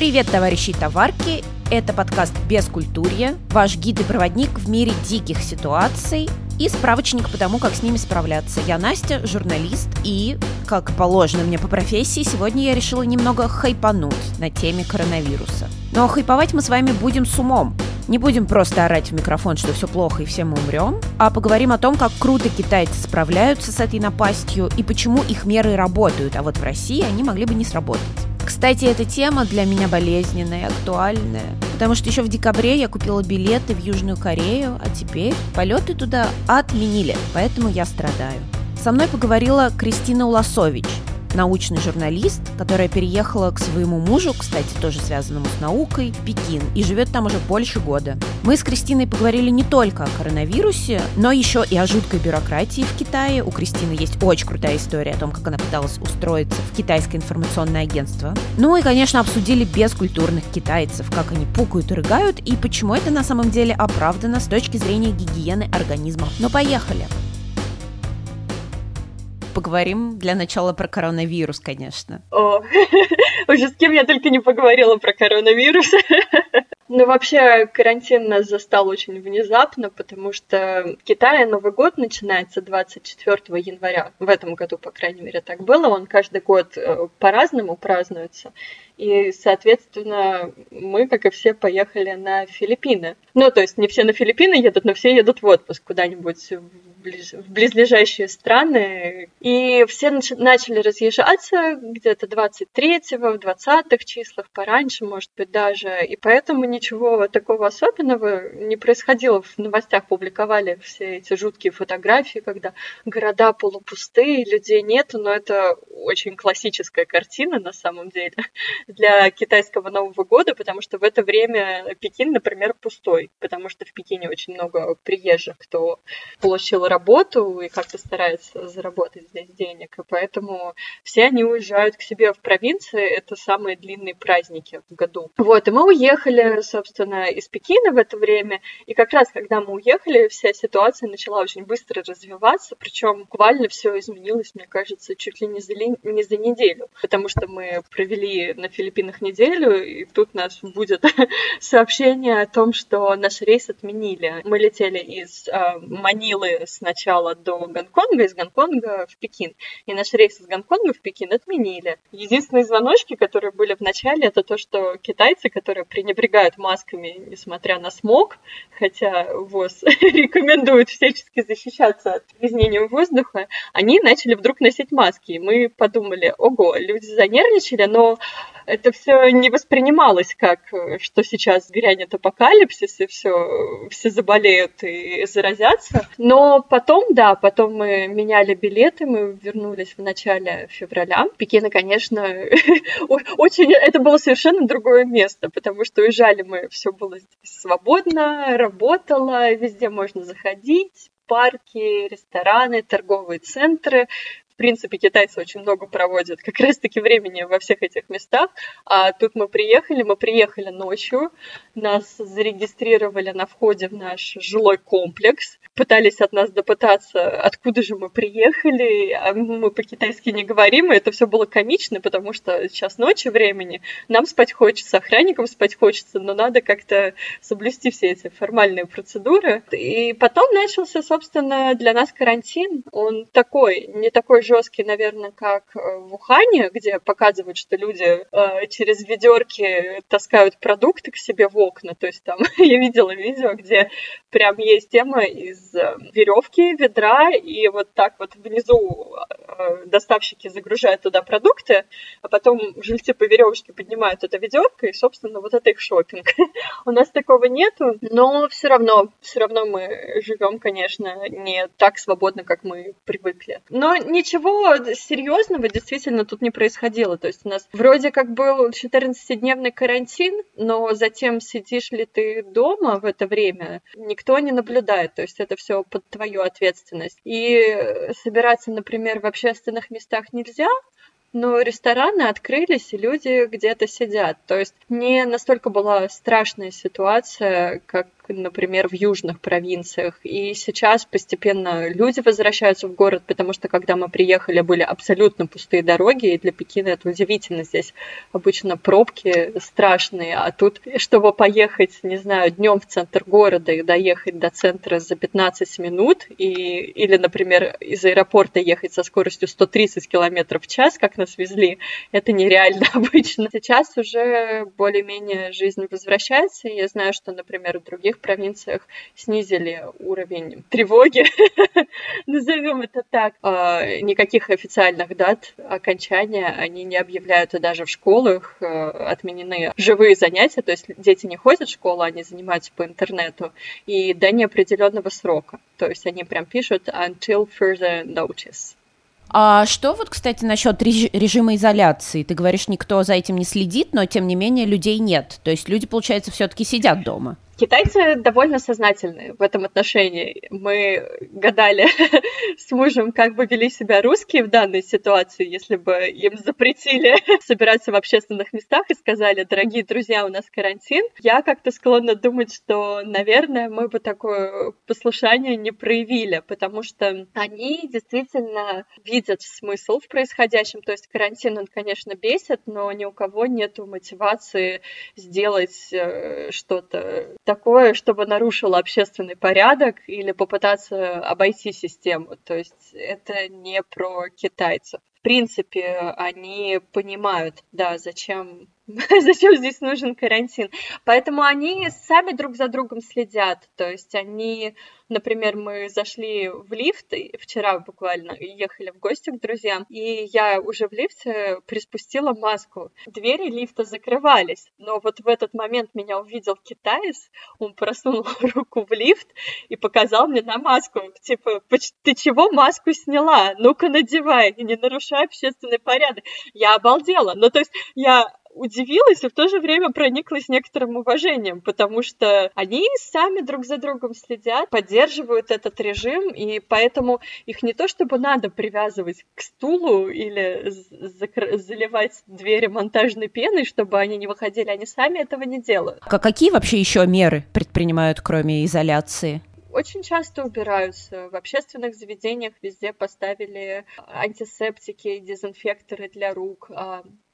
Привет, товарищи и товарки! Это подкаст «Без культурья», ваш гид и проводник в мире диких ситуаций и справочник по тому, как с ними справляться. Я Настя, журналист, и, как положено мне по профессии, сегодня я решила немного хайпануть на теме коронавируса. Но хайповать мы с вами будем с умом. Не будем просто орать в микрофон, что все плохо и все мы умрем, а поговорим о том, как круто китайцы справляются с этой напастью и почему их меры работают, а вот в России они могли бы не сработать. Кстати, эта тема для меня болезненная, актуальная, потому что еще в декабре я купила билеты в Южную Корею, а теперь полеты туда отменили, поэтому я страдаю. Со мной поговорила Кристина Уласович, научный журналист, которая переехала к своему мужу, кстати, тоже связанному с наукой, в Пекин, и живет там уже больше года. Мы с Кристиной поговорили не только о коронавирусе, но еще и о жуткой бюрократии в Китае. У Кристины есть очень крутая история о том, как она пыталась устроиться в китайское информационное агентство. Ну и, конечно, обсудили бескультурных китайцев, как они пукают и рыгают, и почему это на самом деле оправдано с точки зрения гигиены организма. Но поехали! Поговорим для начала про коронавирус, конечно. О, уже с кем я только не поговорила про коронавирус. Ну, вообще, карантин нас застал очень внезапно, потому что в Китае Новый год начинается 24 января. В этом году, по крайней мере, так было. Он каждый год э, по-разному празднуется. И, соответственно, мы, как и все, поехали на Филиппины. Ну, то есть не все на Филиппины едут, но все едут в отпуск куда-нибудь в близлежащие страны. И все нач... начали разъезжаться где-то 23-го, в 20-х числах, пораньше, может быть, даже. И поэтому ничего такого особенного не происходило. В новостях публиковали все эти жуткие фотографии, когда города полупустые, людей нету, но это очень классическая картина на самом деле для китайского Нового года, потому что в это время Пекин, например, пустой, потому что в Пекине очень много приезжих, кто получил работу и как-то старается заработать здесь денег. И поэтому все они уезжают к себе в провинции. Это самые длинные праздники в году. Вот, и мы уехали, собственно, из Пекина в это время. И как раз, когда мы уехали, вся ситуация начала очень быстро развиваться. Причем буквально все изменилось, мне кажется, чуть ли не за, ли, не за неделю. Потому что мы провели на Филиппинах неделю, и тут нас будет сообщение о том, что наш рейс отменили. Мы летели из э, Манилы сначала до Гонконга, из Гонконга в Пекин. И наш рейс из Гонконга в Пекин отменили. Единственные звоночки, которые были в начале, это то, что китайцы, которые пренебрегают масками, несмотря на смог, хотя ВОЗ рекомендует всячески защищаться от загрязнения воздуха, они начали вдруг носить маски. И мы подумали, ого, люди занервничали, но это все не воспринималось как, что сейчас грянет апокалипсис, и все, все заболеют и заразятся. Но потом, да, потом мы меняли билеты, мы вернулись в начале февраля. Пекина, конечно, очень, это было совершенно другое место, потому что уезжали мы, все было свободно, работало, везде можно заходить, парки, рестораны, торговые центры принципе, китайцы очень много проводят как раз-таки времени во всех этих местах. А тут мы приехали, мы приехали ночью, нас зарегистрировали на входе в наш жилой комплекс, пытались от нас допытаться, откуда же мы приехали, а мы по-китайски не говорим, и это все было комично, потому что сейчас ночи времени, нам спать хочется, охранникам спать хочется, но надо как-то соблюсти все эти формальные процедуры. И потом начался, собственно, для нас карантин. Он такой, не такой жесткий, наверное, как э, в Ухане, где показывают, что люди э, через ведерки таскают продукты к себе в окна. То есть там я видела видео, где прям есть тема из э, веревки, ведра, и вот так вот внизу доставщики загружают туда продукты, а потом жильцы по веревочке поднимают это ведерко, и, собственно, вот это их шопинг. У нас такого нету, но все равно, все равно мы живем, конечно, не так свободно, как мы привыкли. Но ничего ничего серьезного действительно тут не происходило. То есть у нас вроде как был 14-дневный карантин, но затем сидишь ли ты дома в это время, никто не наблюдает. То есть это все под твою ответственность. И собираться, например, в общественных местах нельзя, но рестораны открылись, и люди где-то сидят. То есть не настолько была страшная ситуация, как например, в южных провинциях. И сейчас постепенно люди возвращаются в город, потому что когда мы приехали, были абсолютно пустые дороги, и для Пекина это удивительно. Здесь обычно пробки страшные, а тут, чтобы поехать, не знаю, днем в центр города и доехать до центра за 15 минут, и, или, например, из аэропорта ехать со скоростью 130 км в час, как нас везли, это нереально обычно. Сейчас уже более-менее жизнь возвращается, я знаю, что, например, в других провинциях снизили уровень тревоги, назовем это так. А, никаких официальных дат окончания они не объявляют, и даже в школах э, отменены живые занятия, то есть дети не ходят в школу, они занимаются по интернету, и до неопределенного срока. То есть они прям пишут until further notice. А что вот, кстати, насчет режима изоляции? Ты говоришь, никто за этим не следит, но тем не менее людей нет. То есть люди, получается, все-таки сидят дома. Китайцы довольно сознательны в этом отношении. Мы гадали с мужем, как бы вели себя русские в данной ситуации, если бы им запретили собираться в общественных местах и сказали, дорогие друзья, у нас карантин. Я как-то склонна думать, что, наверное, мы бы такое послушание не проявили, потому что они действительно видят смысл в происходящем. То есть карантин, он, конечно, бесит, но ни у кого нет мотивации сделать э, что-то такое, чтобы нарушило общественный порядок или попытаться обойти систему. То есть это не про китайцев. В принципе, они понимают, да, зачем зачем здесь нужен карантин. Поэтому они сами друг за другом следят. То есть они, например, мы зашли в лифт вчера буквально, ехали в гости к друзьям, и я уже в лифте приспустила маску. Двери лифта закрывались, но вот в этот момент меня увидел китаец, он просунул руку в лифт и показал мне на маску. Типа, ты чего маску сняла? Ну-ка надевай, не нарушай общественный порядок. Я обалдела. Ну, то есть я удивилась и в то же время прониклась некоторым уважением, потому что они сами друг за другом следят, поддерживают этот режим, и поэтому их не то чтобы надо привязывать к стулу или заливать двери монтажной пеной, чтобы они не выходили, они сами этого не делают. А какие вообще еще меры предпринимают, кроме изоляции? очень часто убираются. В общественных заведениях везде поставили антисептики, дезинфекторы для рук.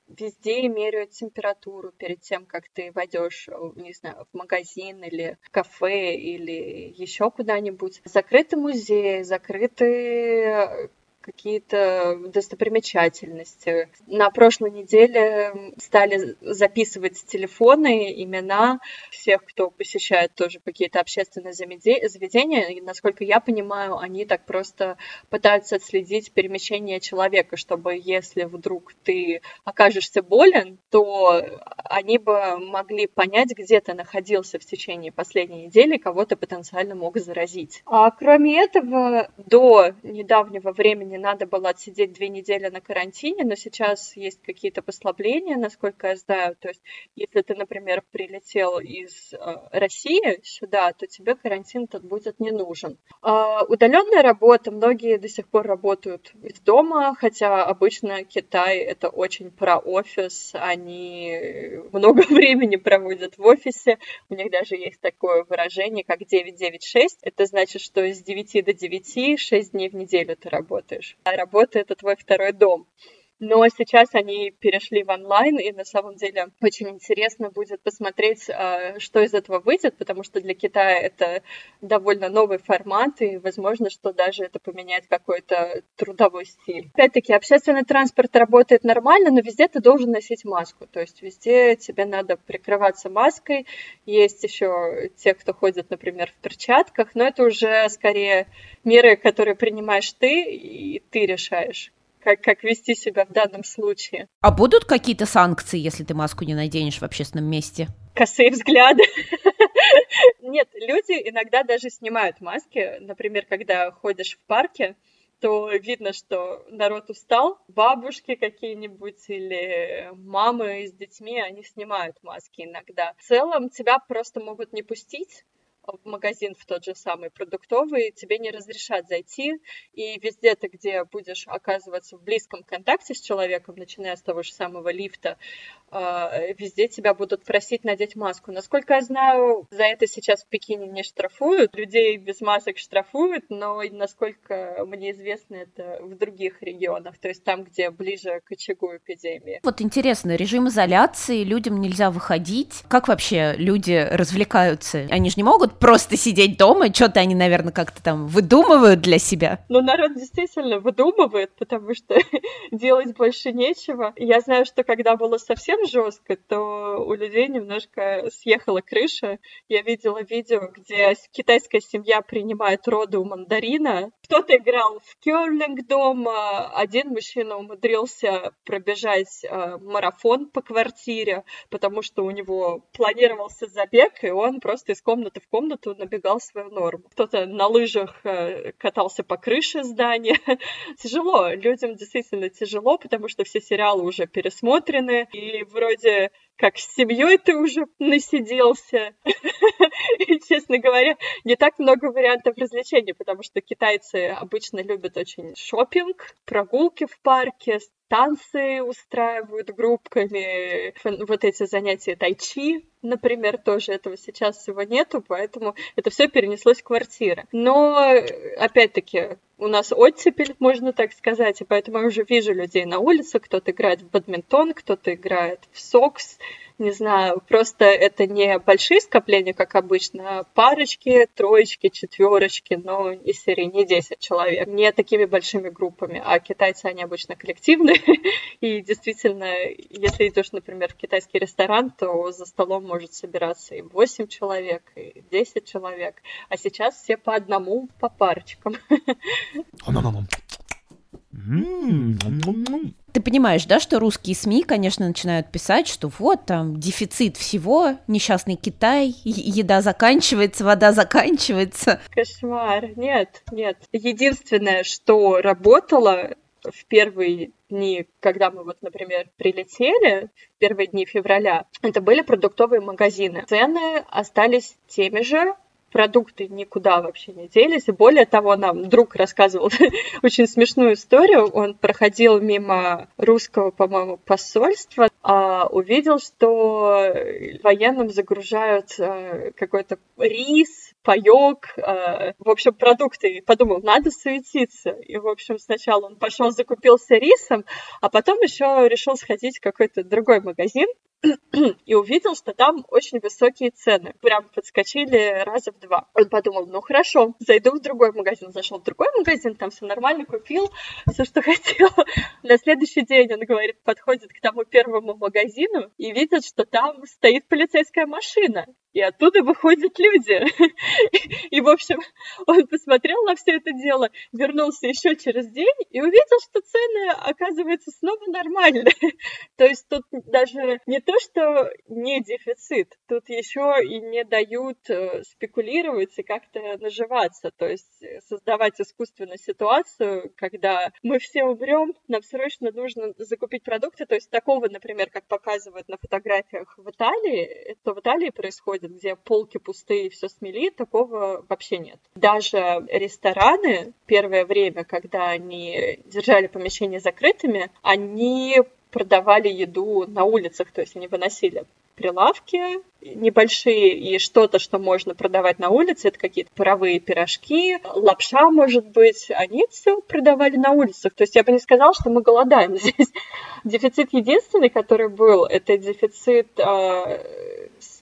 Везде меряют температуру перед тем, как ты войдешь, не знаю, в магазин или в кафе или еще куда-нибудь. Закрыты музеи, закрыты какие-то достопримечательности. На прошлой неделе стали записывать телефоны, имена всех, кто посещает тоже какие-то общественные заведения. И, насколько я понимаю, они так просто пытаются отследить перемещение человека, чтобы если вдруг ты окажешься болен, то они бы могли понять, где ты находился в течение последней недели, кого ты потенциально мог заразить. А кроме этого, до недавнего времени не надо было отсидеть две недели на карантине, но сейчас есть какие-то послабления, насколько я знаю. То есть, если ты, например, прилетел из э, России сюда, то тебе карантин тут будет не нужен. Э, удаленная работа, многие до сих пор работают из дома, хотя обычно Китай это очень про офис, они много времени проводят в офисе. У них даже есть такое выражение, как 996. Это значит, что с 9 до 9 6 дней в неделю ты работаешь. А работа — это твой второй дом. Но сейчас они перешли в онлайн, и на самом деле очень интересно будет посмотреть, а, что из этого выйдет, потому что для Китая это довольно новый формат, и возможно, что даже это поменяет какой-то трудовой стиль. Опять-таки, общественный транспорт работает нормально, но везде ты должен носить маску, то есть везде тебе надо прикрываться маской. Есть еще те, кто ходит, например, в перчатках, но это уже скорее меры, которые принимаешь ты, и ты решаешь, как, как вести себя в данном случае. А будут какие-то санкции, если ты маску не наденешь в общественном месте? Косые взгляды. Нет, люди иногда даже снимают маски. Например, когда ходишь в парке, то видно, что народ устал. Бабушки какие-нибудь или мамы с детьми, они снимают маски иногда. В целом тебя просто могут не пустить, в магазин в тот же самый продуктовый, тебе не разрешат зайти, и везде ты, где будешь оказываться в близком контакте с человеком, начиная с того же самого лифта, а, везде тебя будут просить надеть маску. Насколько я знаю, за это сейчас в Пекине не штрафуют, людей без масок штрафуют, но насколько мне известно, это в других регионах, то есть там, где ближе к очагу эпидемии. Вот интересно, режим изоляции, людям нельзя выходить. Как вообще люди развлекаются? Они же не могут просто сидеть дома, что-то они, наверное, как-то там выдумывают для себя. Ну, народ действительно выдумывает, потому что делать больше нечего. Я знаю, что когда было совсем жестко, то у людей немножко съехала крыша. Я видела видео, где китайская семья принимает роды у мандарина. Кто-то играл в керлинг дома, один мужчина умудрился пробежать э, марафон по квартире, потому что у него планировался забег, и он просто из комнаты в комнату набегал свою норму. Кто-то на лыжах э, катался по крыше здания. тяжело, людям действительно тяжело, потому что все сериалы уже пересмотрены, и вроде как с семьей ты уже насиделся. Честно говоря, не так много вариантов развлечений, потому что китайцы обычно любят очень шопинг, прогулки в парке, танцы устраивают группками, вот эти занятия тайчи, например, тоже этого сейчас всего нету, поэтому это все перенеслось в квартиры. Но, опять-таки, у нас оттепель, можно так сказать, и поэтому я уже вижу людей на улице, кто-то играет в бадминтон, кто-то играет в сокс, не знаю, просто это не большие скопления, как обычно, а парочки, троечки, четверочки, но из серии не 10 человек, не такими большими группами, а китайцы, они обычно коллективные, и действительно, если идешь, например, в китайский ресторан, то за столом может собираться и 8 человек, и 10 человек, а сейчас все по одному, по парочкам. Ты понимаешь, да, что русские СМИ, конечно, начинают писать, что вот там дефицит всего, несчастный Китай, еда заканчивается, вода заканчивается. Кошмар. Нет, нет. Единственное, что работало в первые дни, когда мы вот, например, прилетели, в первые дни февраля, это были продуктовые магазины. Цены остались теми же, продукты никуда вообще не делись. Более того, нам друг рассказывал очень смешную историю. Он проходил мимо русского, по-моему, посольства, а увидел, что военным загружают а, какой-то рис, паёк, э, в общем, продукты. И подумал, надо суетиться. И, в общем, сначала он пошел, закупился рисом, а потом еще решил сходить в какой-то другой магазин, и увидел, что там очень высокие цены. Прям подскочили раза в два. Он подумал, ну хорошо, зайду в другой магазин. Зашел в другой магазин, там все нормально, купил все, что хотел. На следующий день он говорит, подходит к тому первому магазину и видит, что там стоит полицейская машина и оттуда выходят люди. И, в общем, он посмотрел на все это дело, вернулся еще через день и увидел, что цены, оказывается, снова нормальные. То есть тут даже не то, что не дефицит, тут еще и не дают э, спекулировать и как-то наживаться, то есть создавать искусственную ситуацию, когда мы все умрем, нам срочно нужно закупить продукты, то есть такого, например, как показывают на фотографиях в Италии, это в Италии происходит, где полки пустые, все смели, такого вообще нет. Даже рестораны первое время, когда они держали помещения закрытыми, они продавали еду на улицах, то есть они выносили прилавки небольшие и что-то, что можно продавать на улице, это какие-то паровые пирожки, лапша, может быть, они все продавали на улицах. То есть я бы не сказала, что мы голодаем здесь. Дефицит единственный, который был, это дефицит э,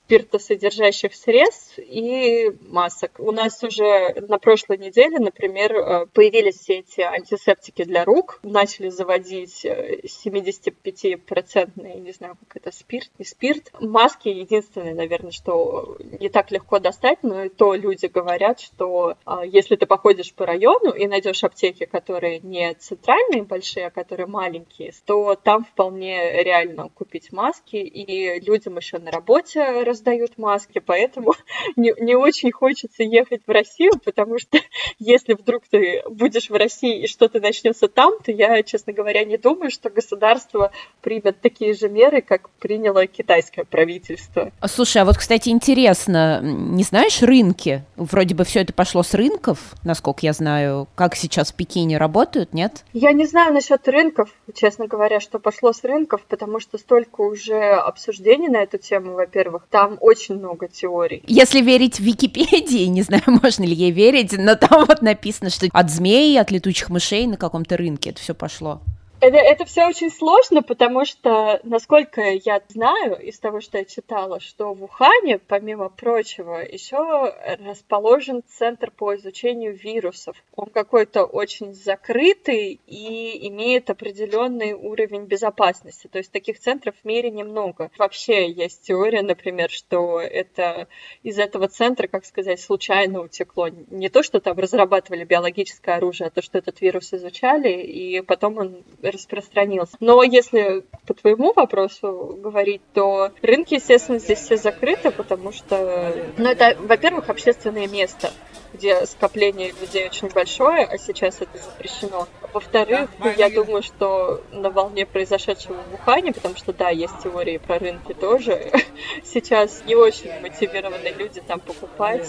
спиртосодержащих средств и масок. У нас уже на прошлой неделе, например, э, появились все эти антисептики для рук, начали заводить 75-процентный, э, не знаю, как это, спирт, не спирт. Маски единственное, наверное, что не так легко достать, но и то люди говорят, что э, если ты походишь по району и найдешь аптеки, которые не центральные большие, а которые маленькие, то там вполне реально купить маски, и людям еще на работе раздают маски, поэтому не, не очень хочется ехать в Россию, потому что если вдруг ты будешь в России и что-то начнется там, то я, честно говоря, не думаю, что государство примет такие же меры, как приняло китайское правительство. Слушай, а вот, кстати, интересно, не знаешь рынки? Вроде бы все это пошло с рынков, насколько я знаю. Как сейчас в Пекине работают, нет? Я не знаю насчет рынков, честно говоря, что пошло с рынков, потому что столько уже обсуждений на эту тему, во-первых. Там очень много теорий. Если верить Википедии, не знаю, можно ли ей верить, но там вот написано, что от змей, от летучих мышей на каком-то рынке это все пошло. Это, это все очень сложно, потому что, насколько я знаю из того, что я читала, что в Ухане, помимо прочего, еще расположен центр по изучению вирусов. Он какой-то очень закрытый и имеет определенный уровень безопасности. То есть таких центров в мире немного. Вообще есть теория, например, что это из этого центра, как сказать, случайно утекло. Не то, что там разрабатывали биологическое оружие, а то, что этот вирус изучали, и потом он распространился. Но если по твоему вопросу говорить, то рынки, естественно, здесь все закрыты, потому что, ну, это, во-первых, общественное место где скопление людей очень большое, а сейчас это запрещено. Во-вторых, я думаю, что на волне произошедшего в Ухане, потому что, да, есть теории про рынки тоже, сейчас не очень мотивированы люди там покупать.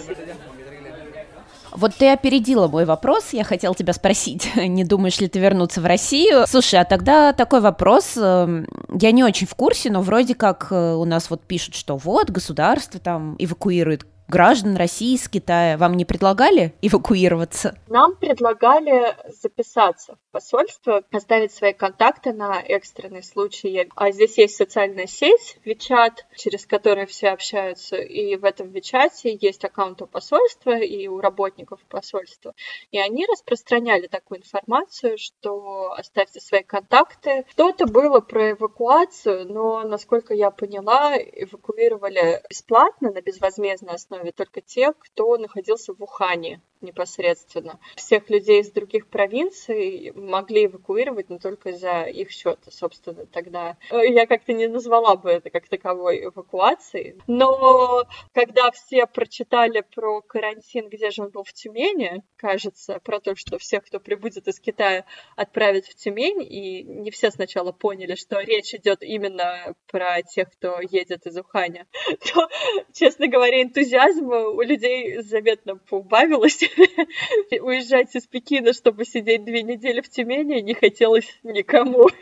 Вот ты опередила мой вопрос, я хотела тебя спросить, не думаешь ли ты вернуться в Россию? Слушай, а тогда такой вопрос, эм, я не очень в курсе, но вроде как э, у нас вот пишут, что вот государство там эвакуирует граждан России из Китая. Вам не предлагали эвакуироваться? Нам предлагали записаться посольство, оставить свои контакты на экстренный случай. А здесь есть социальная сеть, WeChat, через которую все общаются. И в этом WeChat есть аккаунт у посольства и у работников посольства. И они распространяли такую информацию, что оставьте свои контакты. Что-то было про эвакуацию, но, насколько я поняла, эвакуировали бесплатно, на безвозмездной основе только тех, кто находился в Ухане непосредственно. Всех людей из других провинций могли эвакуировать, но только за их счет, собственно, тогда. Э, я как-то не назвала бы это как таковой эвакуацией. Но когда все прочитали про карантин, где же он был в Тюмени, кажется, про то, что всех, кто прибудет из Китая, отправят в Тюмень, и не все сначала поняли, что речь идет именно про тех, кто едет из Уханя, то, честно говоря, энтузиазма у людей заметно поубавилось. Уезжать из Пекина, чтобы сидеть две недели в Тюмени, не хотелось никому.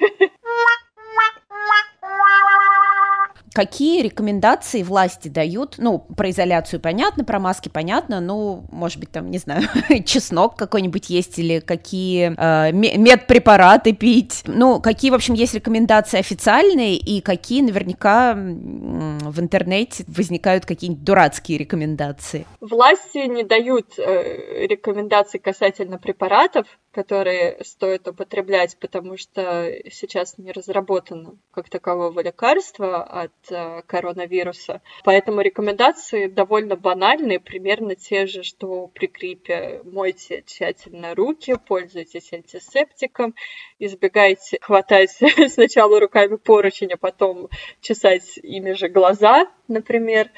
Какие рекомендации власти дают? Ну, про изоляцию понятно, про маски понятно, ну, может быть, там, не знаю, чеснок какой-нибудь есть или какие э, медпрепараты пить. Ну, какие, в общем, есть рекомендации официальные и какие наверняка в интернете возникают какие-нибудь дурацкие рекомендации. Власти не дают э, рекомендаций касательно препаратов, которые стоит употреблять, потому что сейчас не разработано как такового лекарства от э, коронавируса. Поэтому рекомендации довольно банальные, примерно те же, что при гриппе. Мойте тщательно руки, пользуйтесь антисептиком, избегайте хватать сначала руками поручень, а потом чесать ими же глаза, например.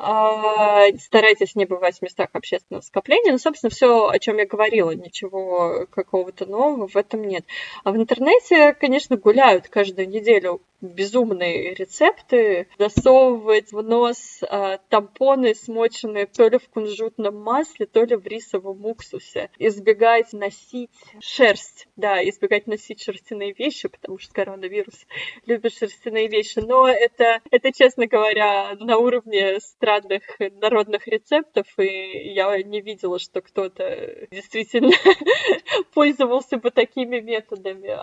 А, старайтесь не бывать в местах общественного скопления. Ну, собственно, все, о чем я говорила, ничего какого-то нового в этом нет. А в интернете, конечно, гуляют каждую неделю безумные рецепты. Засовывать в нос а, тампоны, смоченные то ли в кунжутном масле, то ли в рисовом уксусе. Избегать носить шерсть. Да, избегать носить шерстяные вещи, потому что коронавирус любит шерстяные вещи. Но это, это честно говоря, на уровне странных народных рецептов, и я не видела, что кто-то действительно пользовался бы такими методами.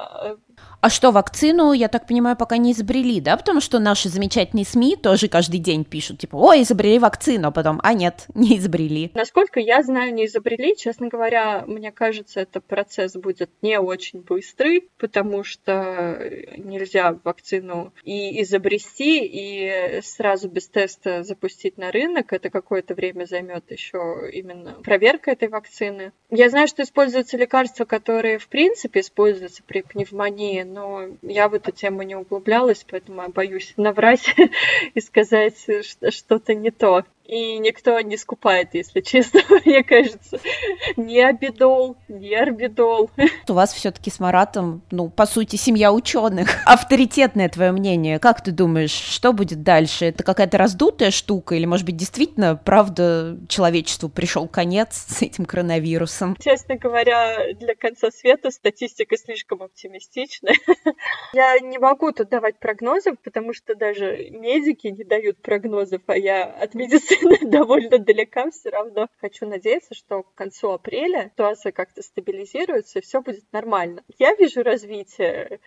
А что, вакцину, я так понимаю, пока не изобрели, да? Потому что наши замечательные СМИ тоже каждый день пишут, типа, ой, изобрели вакцину, а потом, а нет, не изобрели. Насколько я знаю, не изобрели. Честно говоря, мне кажется, этот процесс будет не очень быстрый, потому что нельзя вакцину и изобрести, и сразу без теста запустить выпустить на рынок. Это какое-то время займет еще именно проверка этой вакцины. Я знаю, что используются лекарства, которые в принципе используются при пневмонии, но я в эту тему не углублялась, поэтому я боюсь наврать и сказать что-то не то и никто не скупает, если честно, мне кажется. Ни Абидол, ни Арбидол. У вас все-таки с Маратом, ну, по сути, семья ученых. Авторитетное твое мнение. Как ты думаешь, что будет дальше? Это какая-то раздутая штука или, может быть, действительно, правда, человечеству пришел конец с этим коронавирусом? Честно говоря, для конца света статистика слишком оптимистичная. Я не могу тут давать прогнозов, потому что даже медики не дают прогнозов, а я от медицины довольно далека все равно. Хочу надеяться, что к концу апреля ситуация как-то стабилизируется и все будет нормально. Я вижу развитие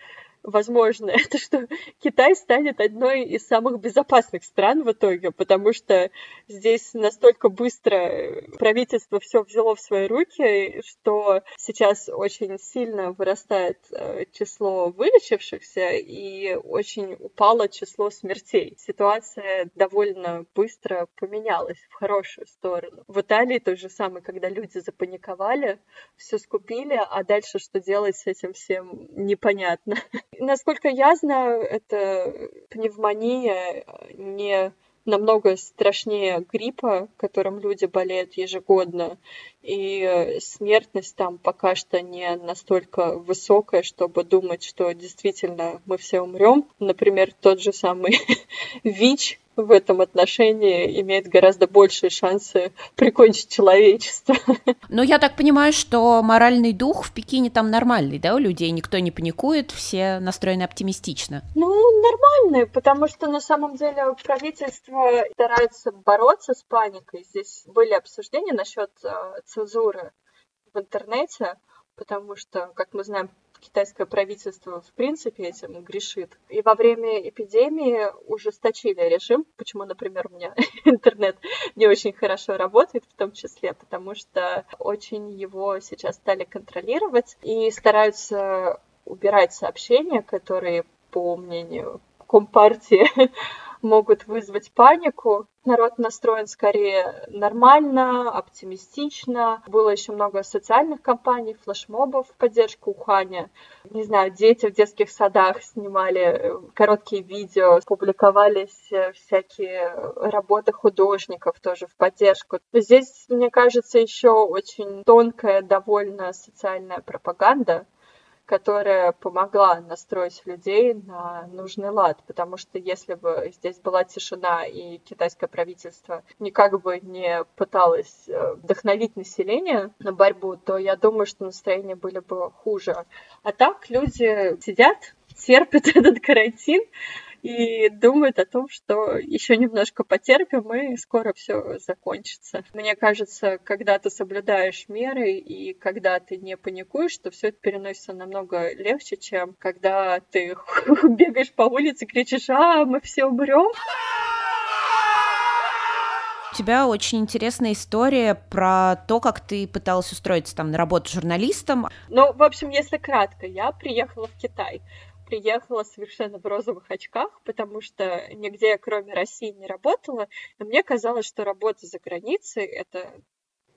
возможно, это что Китай станет одной из самых безопасных стран в итоге, потому что здесь настолько быстро правительство все взяло в свои руки, что сейчас очень сильно вырастает э, число вылечившихся и очень упало число смертей. Ситуация довольно быстро поменялась в хорошую сторону. В Италии то же самое, когда люди запаниковали, все скупили, а дальше что делать с этим всем непонятно. Насколько я знаю, это пневмония не намного страшнее гриппа, которым люди болеют ежегодно, и смертность там пока что не настолько высокая, чтобы думать, что действительно мы все умрем. Например, тот же самый ВИЧ, в этом отношении имеет гораздо большие шансы прикончить человечество. Ну, я так понимаю, что моральный дух в Пекине там нормальный, да, у людей? Никто не паникует, все настроены оптимистично. Ну, нормальный, потому что на самом деле правительство старается бороться с паникой. Здесь были обсуждения насчет э, цензуры в интернете, потому что, как мы знаем, китайское правительство в принципе этим грешит. И во время эпидемии ужесточили режим, почему, например, у меня интернет не очень хорошо работает в том числе, потому что очень его сейчас стали контролировать и стараются убирать сообщения, которые, по мнению Компартии, могут вызвать панику. Народ настроен скорее нормально, оптимистично. Было еще много социальных кампаний, флешмобов в поддержку Уханя. Не знаю, дети в детских садах снимали э, короткие видео, публиковались э, всякие работы художников тоже в поддержку. Здесь, мне кажется, еще очень тонкая довольно социальная пропаганда которая помогла настроить людей на нужный лад, потому что если бы здесь была тишина и китайское правительство никак бы не пыталось э, вдохновить население на борьбу, то я думаю, что настроения были бы хуже. А так люди сидят, терпят этот карантин, и думают о том, что еще немножко потерпим, и скоро все закончится. Мне кажется, когда ты соблюдаешь меры и когда ты не паникуешь, то все это переносится намного легче, чем когда ты бегаешь по улице, кричишь, а, мы все умрем. У тебя очень интересная история про то, как ты пыталась устроиться там на работу журналистом. Ну, в общем, если кратко, я приехала в Китай приехала совершенно в розовых очках, потому что нигде, кроме России, не работала. И мне казалось, что работа за границей — это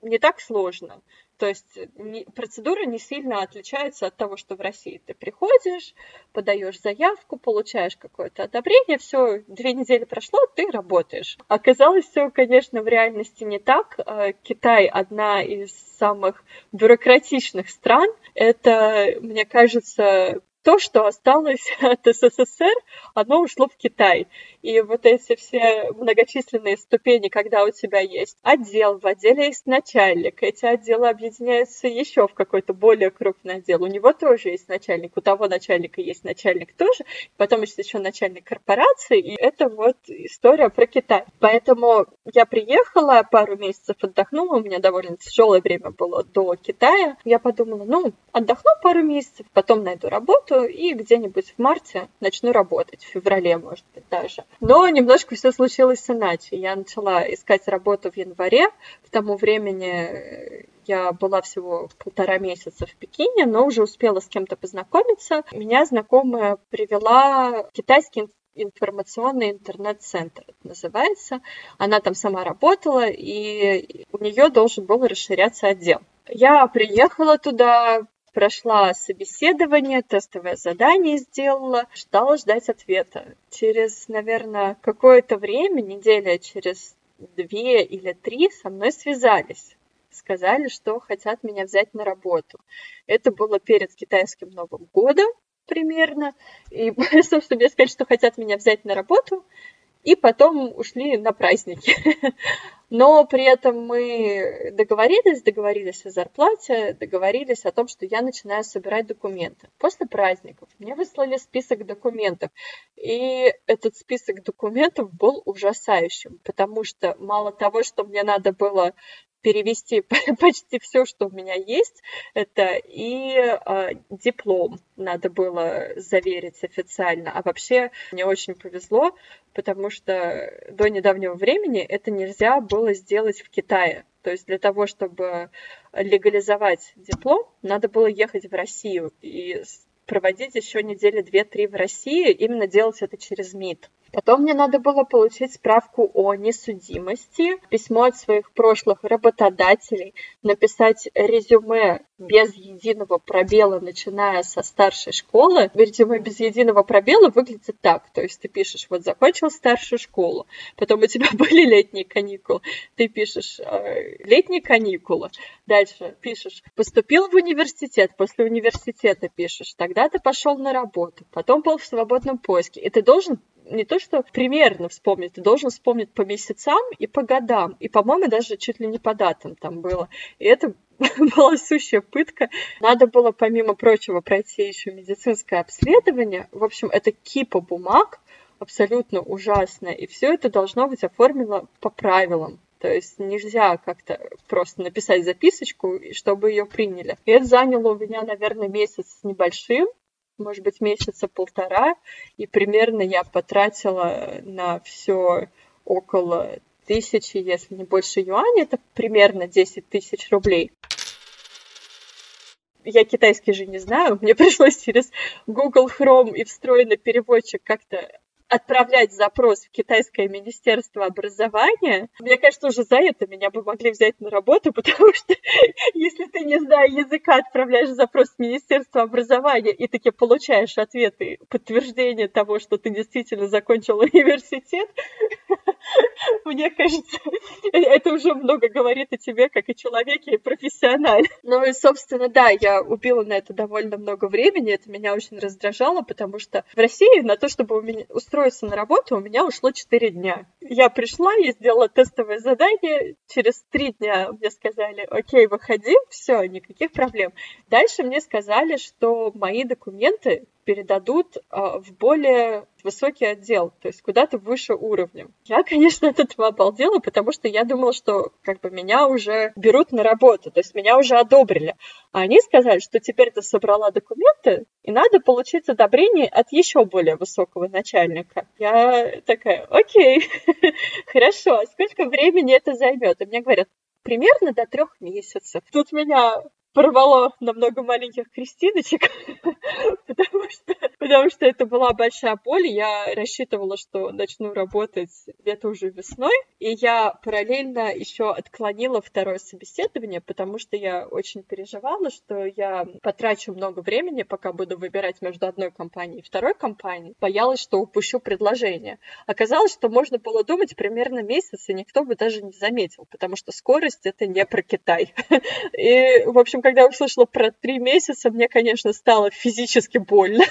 не так сложно. То есть не, процедура не сильно отличается от того, что в России ты приходишь, подаешь заявку, получаешь какое-то одобрение, все, две недели прошло, ты работаешь. Оказалось, все, конечно, в реальности не так. А, Китай одна из самых бюрократичных стран. Это, мне кажется, то, что осталось от СССР, оно ушло в Китай. И вот эти все многочисленные ступени, когда у тебя есть отдел, в отделе есть начальник, эти отделы объединяются еще в какой-то более крупный отдел. У него тоже есть начальник, у того начальника есть начальник тоже, потом есть еще начальник корпорации, и это вот история про Китай. Поэтому я приехала, пару месяцев отдохнула, у меня довольно тяжелое время было до Китая. Я подумала, ну, отдохну пару месяцев, потом найду работу и где-нибудь в марте начну работать, в феврале, может быть, даже. Но немножко все случилось иначе. Я начала искать работу в январе. К тому времени э, я была всего полтора месяца в Пекине, но уже успела с кем-то познакомиться. Меня знакомая привела Китайский информационный интернет-центр называется. Она там сама работала, и у нее должен был расширяться отдел. Я приехала туда, прошла собеседование, тестовое задание сделала, стала ждать ответа. Через, наверное, какое-то время, неделя через две или три, со мной связались сказали, что хотят меня взять на работу. Это было перед китайским Новым годом примерно. И, собственно, мне сказали, что хотят меня взять на работу и потом ушли на праздники. Но при этом мы договорились, договорились о зарплате, договорились о том, что я начинаю собирать документы. После праздников мне выслали список документов, и этот список документов был ужасающим, потому что мало того, что мне надо было перевести почти все, что у меня есть. Это и э, диплом надо было заверить официально. А вообще мне очень повезло, потому что до недавнего времени это нельзя было сделать в Китае. То есть для того, чтобы легализовать диплом, надо было ехать в Россию и проводить еще недели две-три в России, именно делать это через МИД. Потом мне надо было получить справку о несудимости, письмо от своих прошлых работодателей, написать резюме без единого пробела, начиная со старшей школы. Резюме без единого пробела выглядит так. То есть ты пишешь, вот закончил старшую школу, потом у тебя были летние каникулы, ты пишешь э, летние каникулы, дальше пишешь, поступил в университет, после университета пишешь, тогда ты пошел на работу, потом был в свободном поиске, и ты должен не то, что примерно вспомнить, ты должен вспомнить по месяцам и по годам. И, по-моему, даже чуть ли не по датам там было. И это была сущая пытка. Надо было, помимо прочего, пройти еще медицинское обследование. В общем, это кипа бумаг, абсолютно ужасная. И все это должно быть оформлено по правилам. То есть нельзя как-то просто написать записочку, чтобы ее приняли. И это заняло у меня, наверное, месяц с небольшим может быть, месяца полтора, и примерно я потратила на все около тысячи, если не больше юаней, это примерно 10 тысяч рублей. Я китайский же не знаю, мне пришлось через Google Chrome и встроенный переводчик как-то отправлять запрос в китайское министерство образования, мне кажется, уже за это меня бы могли взять на работу, потому что если ты не зная языка, отправляешь запрос в министерство образования и таки получаешь ответы, подтверждение того, что ты действительно закончил университет, мне кажется, это уже много говорит о тебе, как о человеке и профессионале. Ну и, собственно, да, я убила на это довольно много времени, это меня очень раздражало, потому что в России на то, чтобы у меня устроить устроиться на работу у меня ушло 4 дня. Я пришла, я сделала тестовое задание, через 3 дня мне сказали, окей, выходи, все, никаких проблем. Дальше мне сказали, что мои документы передадут а, в более высокий отдел, то есть куда-то выше уровнем. Я, конечно, от этого обалдела, потому что я думала, что как бы меня уже берут на работу, то есть меня уже одобрили. А они сказали, что теперь ты собрала документы, и надо получить одобрение от еще более высокого начальника. Я такая, окей, хорошо, а сколько времени это займет? И мне говорят, примерно до трех месяцев. Тут меня порвало на много маленьких крестиночек, потому что, потому что это была большая боль. Я рассчитывала, что начну работать где-то уже весной, и я параллельно еще отклонила второе собеседование, потому что я очень переживала, что я потрачу много времени, пока буду выбирать между одной компанией и второй компанией. Боялась, что упущу предложение. Оказалось, что можно было думать примерно месяц, и никто бы даже не заметил, потому что скорость — это не про Китай. И, в общем, когда услышала про три месяца, мне, конечно, стало физически больно.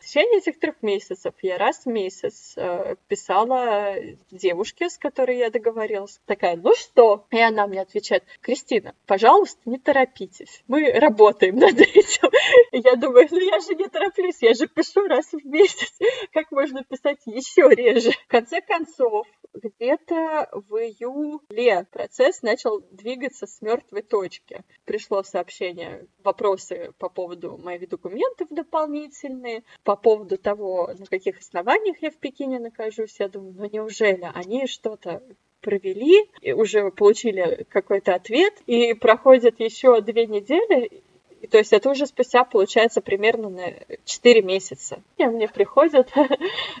В течение этих трех месяцев я раз в месяц э, писала девушке, с которой я договорилась, такая, ну что? И она мне отвечает, Кристина, пожалуйста, не торопитесь, мы работаем над этим. Я думаю, ну я же не тороплюсь, я же пишу раз в месяц, как можно писать еще реже? В конце концов, где-то в июле процесс начал двигаться с мертвой точки. Пришло сообщение, вопросы по поводу моих документов дополнительные, по поводу того, на каких основаниях я в Пекине нахожусь. Я думаю, ну неужели они что-то провели, и уже получили какой-то ответ, и проходит еще две недели, То есть это уже спустя, получается, примерно на 4 месяца. И мне приходит в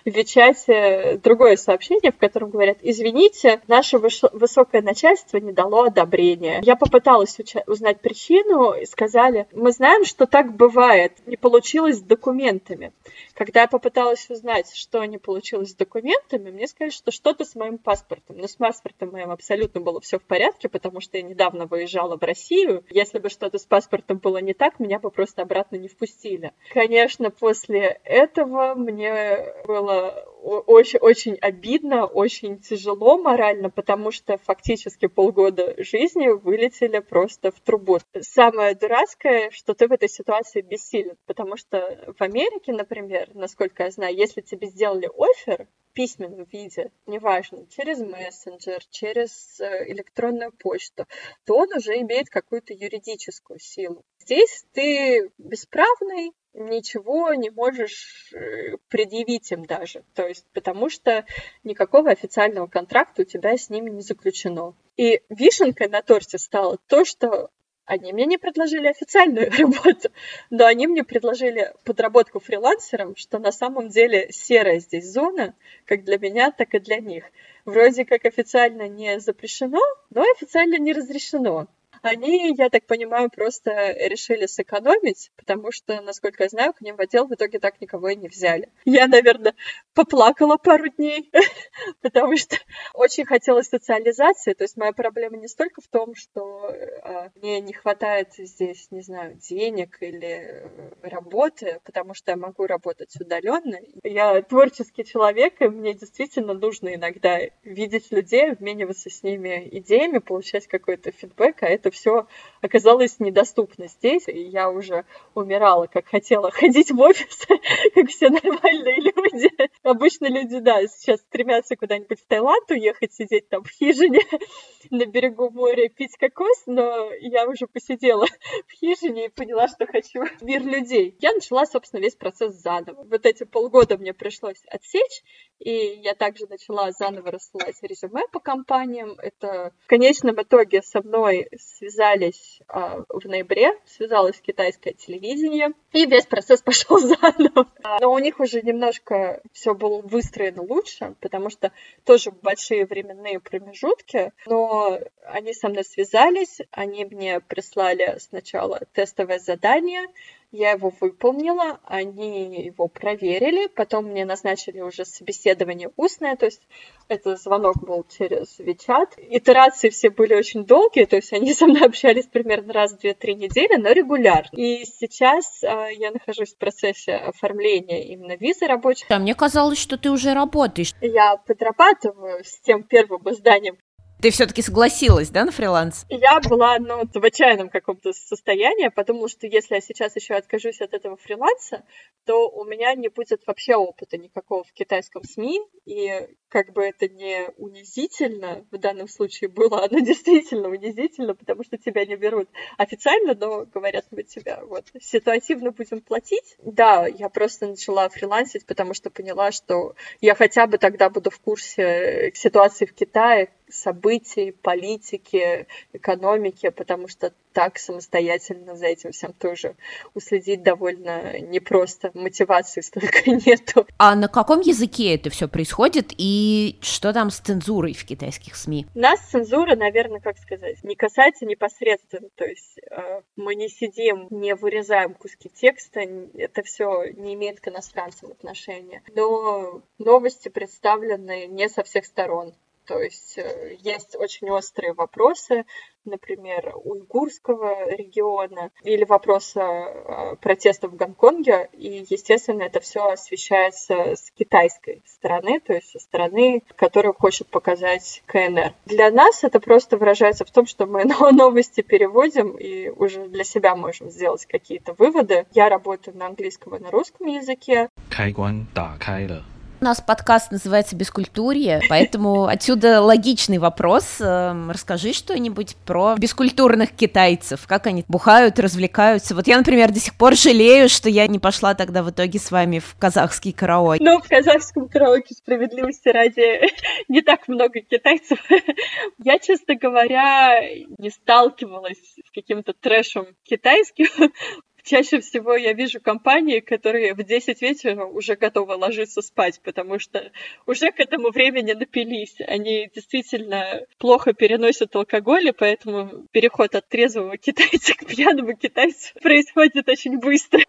Вичате другое сообщение, в котором говорят, извините, наше высокое начальство не дало одобрения. Я попыталась узнать причину и сказали, мы знаем, что так бывает, не получилось с документами. Когда я попыталась узнать, что не получилось с документами, мне сказали, что что-то с моим паспортом. Но с паспортом моим абсолютно было все в порядке, потому что я недавно выезжала в Россию. Если бы что-то с паспортом было не так, меня бы просто обратно не впустили. Конечно, после этого мне было очень-очень обидно, очень тяжело морально, потому что фактически полгода жизни вылетели просто в трубу. Самое дурацкое, что ты в этой ситуации бессилен, потому что в Америке, например, насколько я знаю, если тебе сделали офер письменном виде, неважно, через мессенджер, через э, электронную почту, то он уже имеет какую-то юридическую силу. Здесь ты бесправный, ничего не можешь э, предъявить им даже. То есть, потому что никакого официального контракта у тебя с ними не заключено. И вишенкой на торте стало то, что они мне не предложили официальную работу, но они мне предложили подработку фрилансером, что на самом деле серая здесь зона, как для меня, так и для них. Вроде как официально не запрещено, но официально не разрешено. Они, я так понимаю, просто решили сэкономить, потому что, насколько я знаю, к ним в отдел в итоге так никого и не взяли. Я, наверное, поплакала пару дней, потому что очень хотелось социализации. То есть моя проблема не столько в том, что а, мне не хватает здесь, не знаю, денег или работы, потому что я могу работать удаленно. Я творческий человек, и мне действительно нужно иногда видеть людей, обмениваться с ними идеями, получать какой-то фидбэк, а это все оказалось недоступно здесь, и я уже умирала, как хотела ходить в офис, как все нормальные люди. Обычно люди, да, сейчас стремятся куда-нибудь в Таиланд уехать, сидеть там в хижине на берегу моря, пить кокос, но я уже посидела в хижине и поняла, что хочу мир людей. Я начала, собственно, весь процесс заново. Вот эти полгода мне пришлось отсечь, и я также начала заново рассылать резюме по компаниям. Это в конечном итоге со мной связались а, в ноябре, связалось китайское телевидение, и весь процесс пошел заново. Но у них уже немножко все было выстроено лучше, потому что тоже большие временные промежутки, но они со мной связались, они мне прислали сначала тестовое задание, я его выполнила, они его проверили, потом мне назначили уже собеседование устное, то есть это звонок был через Вичат. Итерации все были очень долгие, то есть они со мной общались примерно раз в 2-3 недели, но регулярно. И сейчас а, я нахожусь в процессе оформления именно визы рабочей. А мне казалось, что ты уже работаешь. Я подрабатываю с тем первым изданием, ты все-таки согласилась, да, на фриланс? Я была, ну, в отчаянном каком-то состоянии. Подумала, что если я сейчас еще откажусь от этого фриланса, то у меня не будет вообще опыта никакого в китайском СМИ. И как бы это не унизительно в данном случае было, оно действительно унизительно, потому что тебя не берут официально, но говорят, мы тебя вот ситуативно будем платить. Да, я просто начала фрилансить, потому что поняла, что я хотя бы тогда буду в курсе ситуации в Китае, событий, политики, экономики, потому что так самостоятельно за этим всем тоже уследить довольно непросто. Мотивации столько нету. А на каком языке это все происходит и что там с цензурой в китайских СМИ? Нас цензура, наверное, как сказать, не касается непосредственно. То есть э, мы не сидим, не вырезаем куски текста, это все не имеет к иностранцам отношения. Но новости представлены не со всех сторон. То есть э, есть очень острые вопросы, например, уйгурского региона или вопроса э, протестов в Гонконге. И, естественно, это все освещается с китайской стороны, то есть со стороны, которую хочет показать КНР. Для нас это просто выражается в том, что мы новости переводим и уже для себя можем сделать какие-то выводы. Я работаю на английском и на русском языке. 开关打开了。 У нас подкаст называется «Бескультурье», поэтому отсюда логичный вопрос. Эм, расскажи что-нибудь про бескультурных китайцев, как они бухают, развлекаются. Вот я, например, до сих пор жалею, что я не пошла тогда в итоге с вами в казахский караоке. Ну, в казахском караоке, справедливости ради, не так много китайцев. Я, честно говоря, не сталкивалась с каким-то трэшем китайским, Чаще всего я вижу компании, которые в 10 вечера уже готовы ложиться спать, потому что уже к этому времени напились. Они действительно плохо переносят алкоголь, и поэтому переход от трезвого китайца к пьяному китайцу происходит очень быстро.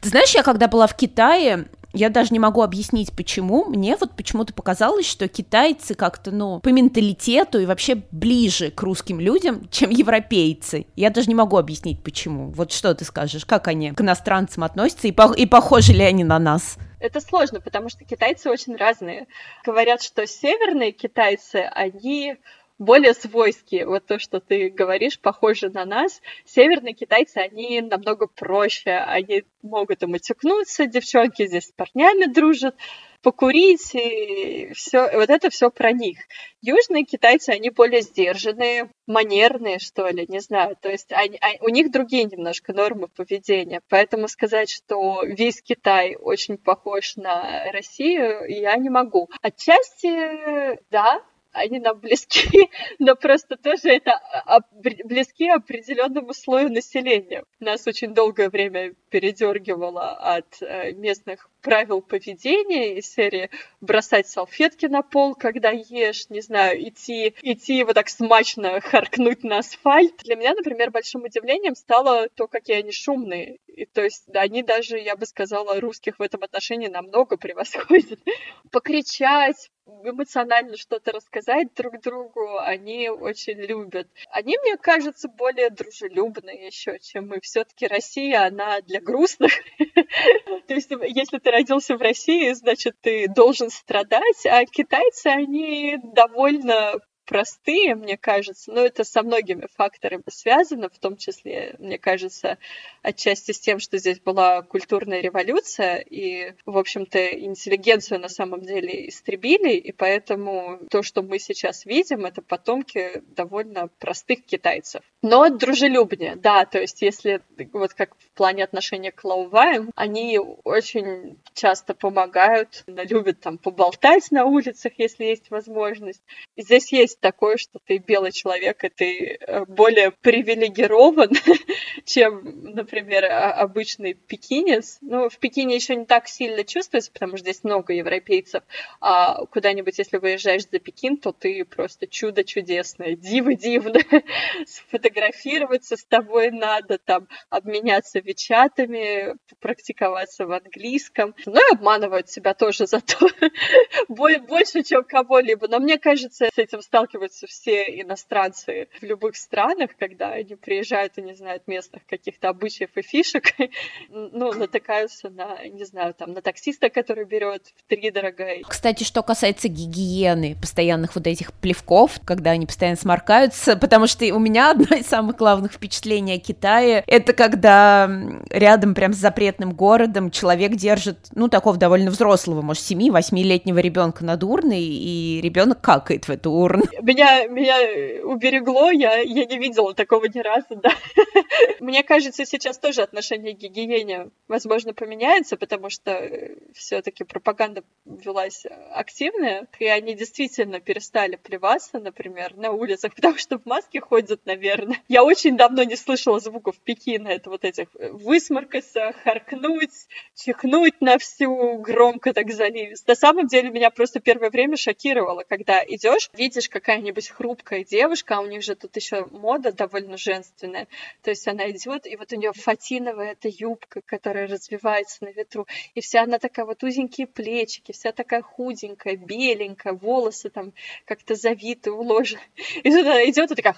Ты знаешь, я когда была в Китае, я даже не могу объяснить, почему. Мне вот почему-то показалось, что китайцы как-то, ну, по менталитету и вообще ближе к русским людям, чем европейцы. Я даже не могу объяснить, почему. Вот что ты скажешь, как они к иностранцам относятся и, по- и похожи ли они на нас? Это сложно, потому что китайцы очень разные. Говорят, что северные китайцы, они более свойские. Вот то, что ты говоришь, похоже на нас. Северные китайцы, они намного проще. Они могут и матюкнуться, девчонки здесь с парнями дружат, покурить, и все, вот это все про них. Южные китайцы, они более сдержанные, манерные, что ли, не знаю. То есть они, они, у них другие немножко нормы поведения. Поэтому сказать, что весь Китай очень похож на Россию, я не могу. Отчасти, да, они нам близки, но просто тоже это близки определенному слою населения. Нас очень долгое время передергивало от э, местных правил поведения из серии бросать салфетки на пол, когда ешь, не знаю, идти, идти вот так смачно харкнуть на асфальт. Для меня, например, большим удивлением стало то, какие они шумные. И, то есть они даже, я бы сказала, русских в этом отношении намного превосходят. Покричать, эмоционально что-то рассказать друг другу, они очень любят. Они, мне кажется, более дружелюбные еще, чем мы. Все-таки Россия, она для грустных. То есть, если ты родился в России, значит, ты должен страдать, а китайцы, они довольно простые, мне кажется, но это со многими факторами связано, в том числе, мне кажется, отчасти с тем, что здесь была культурная революция, и, в общем-то, интеллигенцию на самом деле истребили, и поэтому то, что мы сейчас видим, это потомки довольно простых китайцев. Но дружелюбнее, да, то есть если вот как в плане отношения к лауваям, они очень часто помогают, любят там поболтать на улицах, если есть возможность. И здесь есть такое, что ты белый человек, и ты э, более привилегирован, чем, например, обычный пекинец. Ну, в Пекине еще не так сильно чувствуется, потому что здесь много европейцев. А куда-нибудь, если выезжаешь за Пекин, то ты просто чудо чудесное, диво дивно. Сфотографироваться с тобой надо, там, обменяться вечатами, практиковаться в английском. Ну и обманывают себя тоже за то больше, чем кого-либо. Но мне кажется, с этим стал сталкиваются все иностранцы в любых странах, когда они приезжают и не знают местных каких-то обычаев и фишек, ну, натыкаются на, не знаю, там, на таксиста, который берет в три дорого. Кстати, что касается гигиены, постоянных вот этих плевков, когда они постоянно сморкаются, потому что у меня одно из самых главных впечатлений о Китае, это когда рядом прям с запретным городом человек держит, ну, такого довольно взрослого, может, 7-8-летнего ребенка над урной, и ребенок какает в эту урну меня, меня уберегло, я, я не видела такого ни разу, да. Мне кажется, сейчас тоже отношение к гигиене, возможно, поменяется, потому что э, все-таки пропаганда велась активная, и они действительно перестали плеваться, например, на улицах, потому что в маске ходят, наверное. Я очень давно не слышала звуков Пекина, это вот этих э, высморкаться, харкнуть, чихнуть на всю, громко так заливить. На самом деле меня просто первое время шокировало, когда идешь, видишь, как какая-нибудь хрупкая девушка, а у них же тут еще мода довольно женственная, то есть она идет, и вот у нее фатиновая эта юбка, которая развивается на ветру, и вся она такая вот узенькие плечики, вся такая худенькая, беленькая, волосы там как-то завиты, уложены. И тут она идет и такая...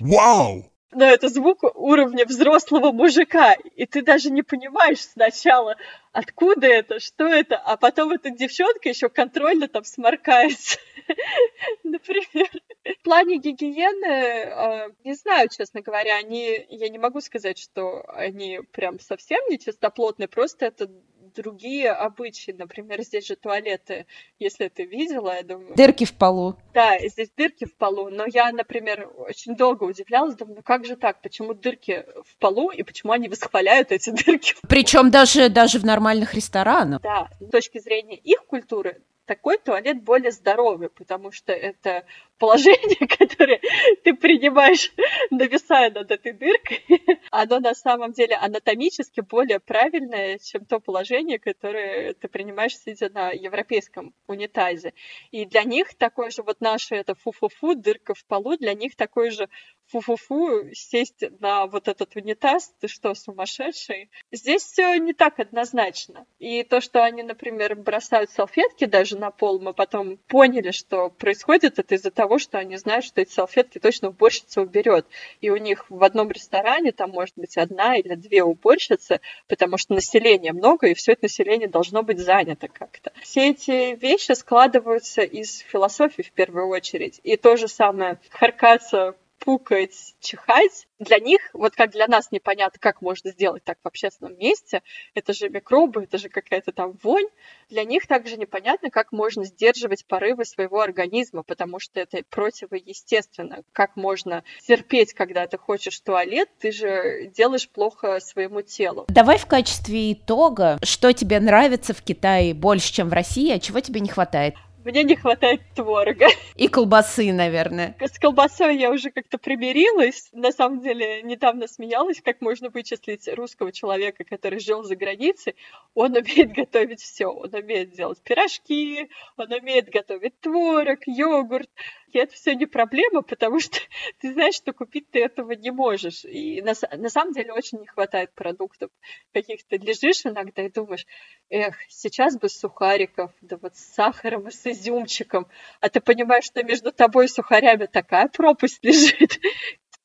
Вау! но это звук уровня взрослого мужика, и ты даже не понимаешь сначала, откуда это, что это, а потом эта девчонка еще контрольно там сморкается, например. В плане гигиены, а, не знаю, честно говоря, они, я не могу сказать, что они прям совсем не чистоплотные, просто это другие обычаи. Например, здесь же туалеты, если ты видела, я думаю... Дырки в полу. Да, здесь дырки в полу. Но я, например, очень долго удивлялась, думаю, ну как же так? Почему дырки в полу и почему они восхваляют эти дырки? Причем даже, даже в нормальных ресторанах. Да, с точки зрения их культуры, такой туалет более здоровый, потому что это положение, которое ты принимаешь, нависая над этой дыркой, оно на самом деле анатомически более правильное, чем то положение, которое ты принимаешь, сидя на европейском унитазе. И для них такое же, вот наше это фу-фу-фу, дырка в полу, для них такой же фу-фу-фу, сесть на вот этот унитаз, ты что, сумасшедший? Здесь все не так однозначно. И то, что они, например, бросают салфетки даже на пол, мы потом поняли, что происходит это из-за того, что они знают, что эти салфетки точно уборщица уберет. И у них в одном ресторане там может быть одна или две уборщицы, потому что населения много, и все это население должно быть занято как-то. Все эти вещи складываются из философии в первую очередь. И то же самое харкаться пукать, чихать. Для них, вот как для нас непонятно, как можно сделать так в общественном месте, это же микробы, это же какая-то там вонь. Для них также непонятно, как можно сдерживать порывы своего организма, потому что это противоестественно. Как можно терпеть, когда ты хочешь в туалет, ты же делаешь плохо своему телу. Давай в качестве итога, что тебе нравится в Китае больше, чем в России, а чего тебе не хватает? Мне не хватает творога. И колбасы, наверное. С колбасой я уже как-то примирилась. На самом деле, недавно смеялась, как можно вычислить русского человека, который жил за границей. Он умеет готовить все. Он умеет делать пирожки, он умеет готовить творог, йогурт. И это все не проблема, потому что ты знаешь, что купить ты этого не можешь. И на, на самом деле очень не хватает продуктов каких-то. Лежишь иногда и думаешь, эх, сейчас бы сухариков, да вот с сахаром и с изюмчиком. А ты понимаешь, что между тобой и сухарями такая пропасть лежит.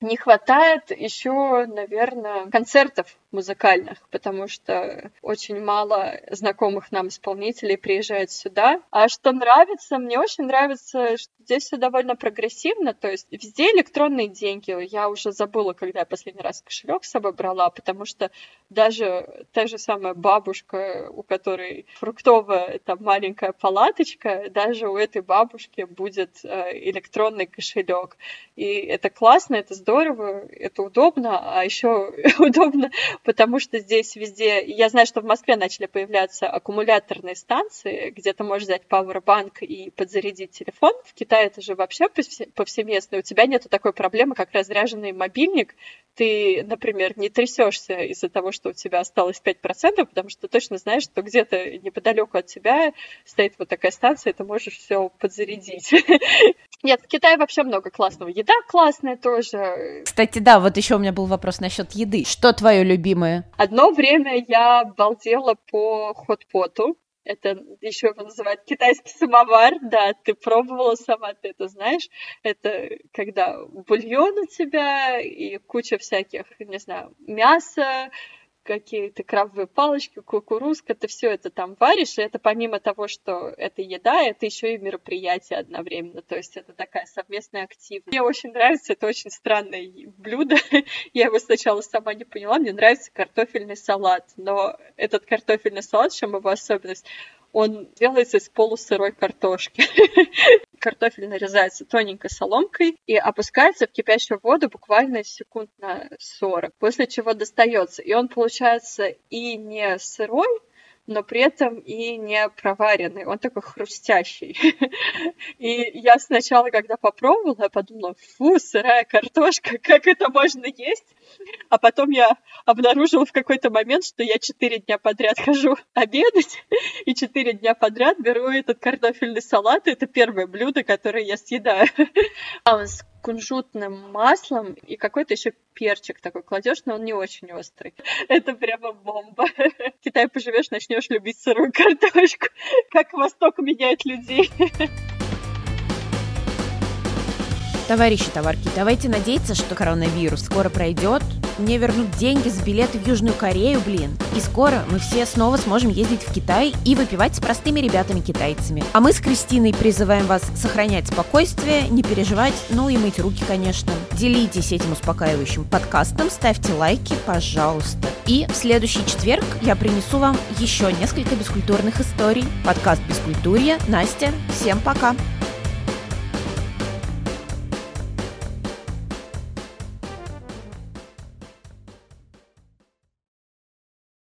Не хватает еще, наверное, концертов музыкальных, потому что очень мало знакомых нам исполнителей приезжает сюда. А что нравится, мне очень нравится, что здесь все довольно прогрессивно, то есть везде электронные деньги. Я уже забыла, когда я последний раз кошелек с собой брала, потому что даже та же самая бабушка, у которой фруктовая там маленькая палаточка, даже у этой бабушки будет э, электронный кошелек. И это классно, это здорово, это удобно, а еще удобно потому что здесь везде... Я знаю, что в Москве начали появляться аккумуляторные станции, где ты можешь взять пауэрбанк и подзарядить телефон. В Китае это же вообще повсеместно. У тебя нету такой проблемы, как разряженный мобильник. Ты, например, не трясешься из-за того, что у тебя осталось 5%, потому что ты точно знаешь, что где-то неподалеку от тебя стоит вот такая станция, и ты можешь все подзарядить. Нет, в Китае вообще много классного. Еда классная тоже. Кстати, да, вот еще у меня был вопрос насчет еды. Что твое любимое? Одно время я балдела по хот-поту. Это еще его называют китайский самовар, да, ты пробовала сама, ты это знаешь. Это когда бульон у тебя и куча всяких, не знаю, мяса, какие-то крабовые палочки, кукурузка, ты все это там варишь, и это помимо того, что это еда, это еще и мероприятие одновременно, то есть это такая совместная активность. Мне очень нравится, это очень странное блюдо, я его сначала сама не поняла, мне нравится картофельный салат, но этот картофельный салат, в чем его особенность, он делается из полусырой картошки. Картофель нарезается тоненькой соломкой и опускается в кипящую воду буквально секунд на 40, после чего достается. И он получается и не сырой, но при этом и не проваренный, он такой хрустящий. И я сначала, когда попробовала, подумала, фу, сырая картошка, как это можно есть? А потом я обнаружила в какой-то момент, что я четыре дня подряд хожу обедать, и четыре дня подряд беру этот картофельный салат, это первое блюдо, которое я съедаю. А он кунжутным маслом и какой-то еще перчик такой кладешь, но он не очень острый. Это прямо бомба. В Китае поживешь, начнешь любить сырую картошку. Как Восток меняет людей. Товарищи товарки, давайте надеяться, что коронавирус скоро пройдет, мне вернут деньги за билеты в Южную Корею, блин. И скоро мы все снова сможем ездить в Китай и выпивать с простыми ребятами-китайцами. А мы с Кристиной призываем вас сохранять спокойствие, не переживать, ну и мыть руки, конечно. Делитесь этим успокаивающим подкастом, ставьте лайки, пожалуйста. И в следующий четверг я принесу вам еще несколько бескультурных историй. Подкаст «Бескультурье». Настя, всем пока!